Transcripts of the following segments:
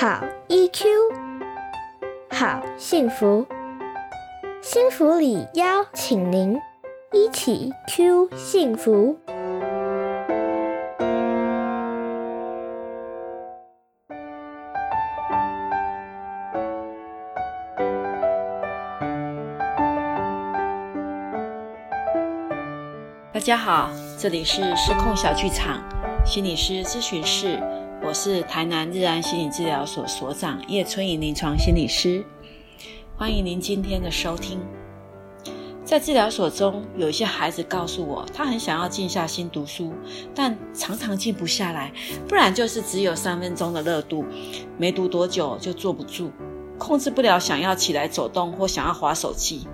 好 EQ，好幸福，幸福里邀请您一起 Q 幸福。大家好，这里是失控小剧场心理师咨询室，我是台南日安心理治疗所所长叶春颖临床心理师，欢迎您今天的收听。在治疗所中，有一些孩子告诉我，他很想要静下心读书，但常常静不下来，不然就是只有三分钟的热度，没读多久就坐不住，控制不了想要起来走动或想要划手机，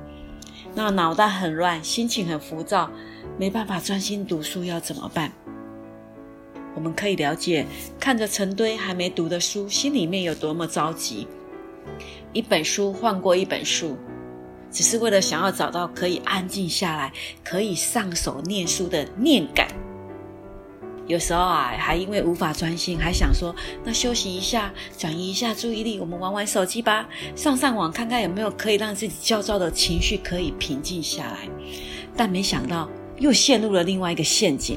那脑袋很乱，心情很浮躁。没办法专心读书要怎么办？我们可以了解，看着成堆还没读的书，心里面有多么着急。一本书换过一本书，只是为了想要找到可以安静下来、可以上手念书的念感。有时候啊，还因为无法专心，还想说：那休息一下，转移一下注意力，我们玩玩手机吧，上上网看看有没有可以让自己焦躁的情绪可以平静下来。但没想到。又陷入了另外一个陷阱。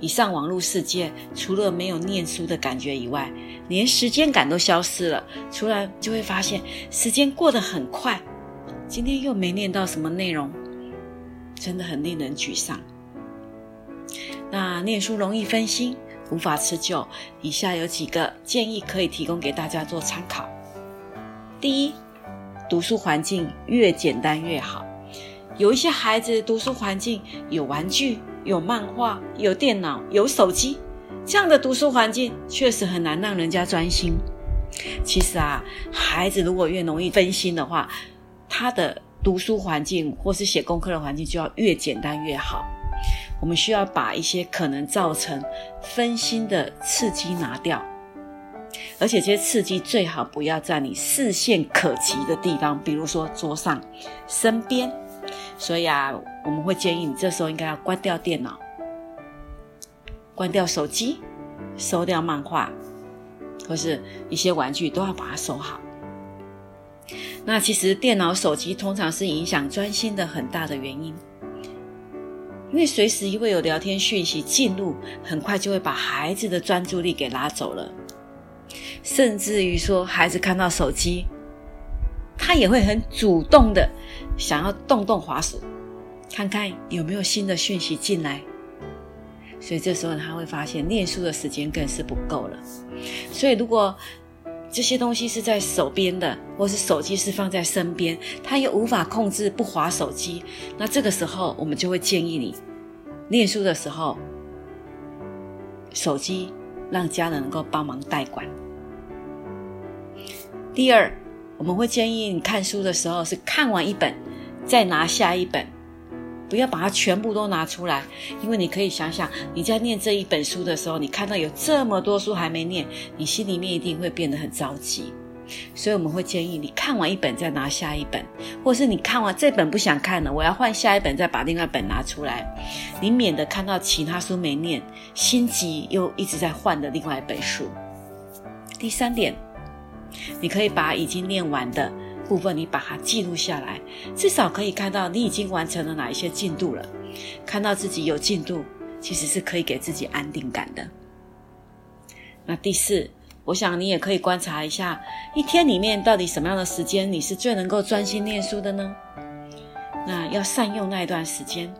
一上网络世界，除了没有念书的感觉以外，连时间感都消失了。突然就会发现时间过得很快，今天又没念到什么内容，真的很令人沮丧。那念书容易分心，无法持久。以下有几个建议可以提供给大家做参考。第一，读书环境越简单越好。有一些孩子读书环境有玩具、有漫画、有电脑、有手机，这样的读书环境确实很难让人家专心。其实啊，孩子如果越容易分心的话，他的读书环境或是写功课的环境就要越简单越好。我们需要把一些可能造成分心的刺激拿掉，而且这些刺激最好不要在你视线可及的地方，比如说桌上、身边。所以啊，我们会建议你这时候应该要关掉电脑，关掉手机，收掉漫画，或是一些玩具，都要把它收好。那其实电脑、手机通常是影响专心的很大的原因，因为随时会有聊天讯息进入，很快就会把孩子的专注力给拉走了，甚至于说孩子看到手机。他也会很主动的想要动动滑鼠，看看有没有新的讯息进来。所以这时候他会发现念书的时间更是不够了。所以如果这些东西是在手边的，或是手机是放在身边，他又无法控制不划手机，那这个时候我们就会建议你念书的时候，手机让家人能够帮忙代管。第二。我们会建议你看书的时候是看完一本，再拿下一本，不要把它全部都拿出来，因为你可以想想，你在念这一本书的时候，你看到有这么多书还没念，你心里面一定会变得很着急。所以我们会建议你看完一本再拿下一本，或是你看完这本不想看了，我要换下一本，再把另外一本拿出来，你免得看到其他书没念，心急又一直在换的另外一本书。第三点。你可以把已经念完的部分，你把它记录下来，至少可以看到你已经完成了哪一些进度了。看到自己有进度，其实是可以给自己安定感的。那第四，我想你也可以观察一下，一天里面到底什么样的时间你是最能够专心念书的呢？那要善用那一段时间。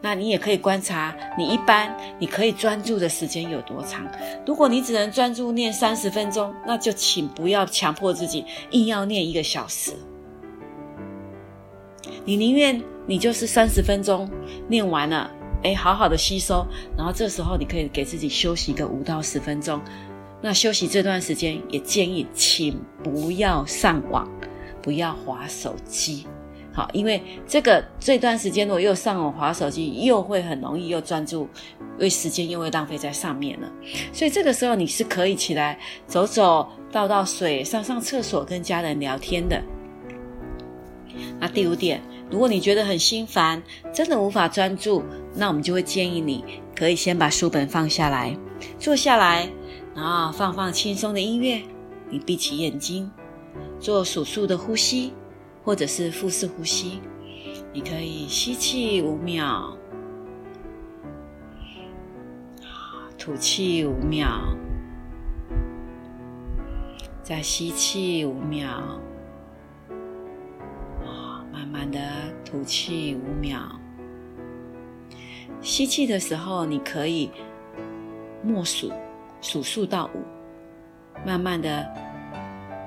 那你也可以观察，你一般你可以专注的时间有多长？如果你只能专注念三十分钟，那就请不要强迫自己硬要念一个小时。你宁愿你就是三十分钟念完了，哎，好好的吸收，然后这时候你可以给自己休息个五到十分钟。那休息这段时间，也建议请不要上网，不要划手机。好，因为这个这段时间我又上网划手机，又会很容易又专注，为时间又会浪费在上面了。所以这个时候你是可以起来走走、倒倒水、上上厕所、跟家人聊天的。那第五点，如果你觉得很心烦，真的无法专注，那我们就会建议你可以先把书本放下来，坐下来，然后放放轻松的音乐，你闭起眼睛，做数数的呼吸，或者是腹式呼吸。你可以吸气五秒，吐气五秒，再吸气五秒，慢慢的吐气五秒。吸气的时候，你可以默数，数数到五；慢慢的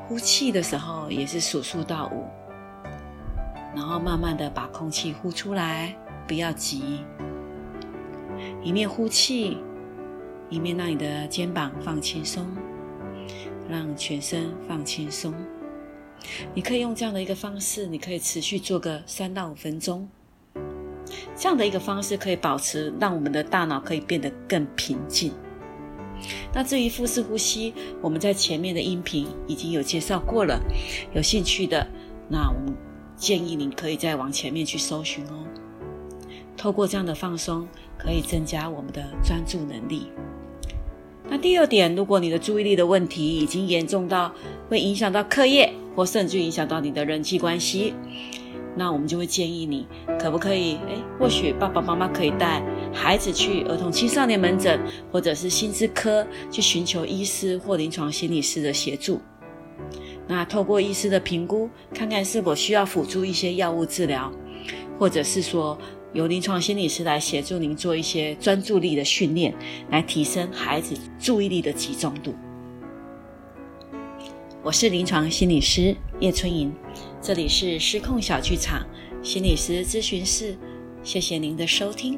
呼气的时候，也是数数到五。然后慢慢的把空气呼出来，不要急。一面呼气，一面让你的肩膀放轻松，让全身放轻松。你可以用这样的一个方式，你可以持续做个三到五分钟。这样的一个方式可以保持，让我们的大脑可以变得更平静。那至于腹式呼吸，我们在前面的音频已经有介绍过了。有兴趣的，那我们。建议您可以再往前面去搜寻哦。透过这样的放松，可以增加我们的专注能力。那第二点，如果你的注意力的问题已经严重到会影响到课业，或甚至影响到你的人际关系，那我们就会建议你，可不可以？诶，或许爸爸妈妈可以带孩子去儿童青少年门诊，或者是心智科去寻求医师或临床心理师的协助。那透过医师的评估，看看是否需要辅助一些药物治疗，或者是说由临床心理师来协助您做一些专注力的训练，来提升孩子注意力的集中度。我是临床心理师叶春莹，这里是失控小剧场心理师咨询室，谢谢您的收听。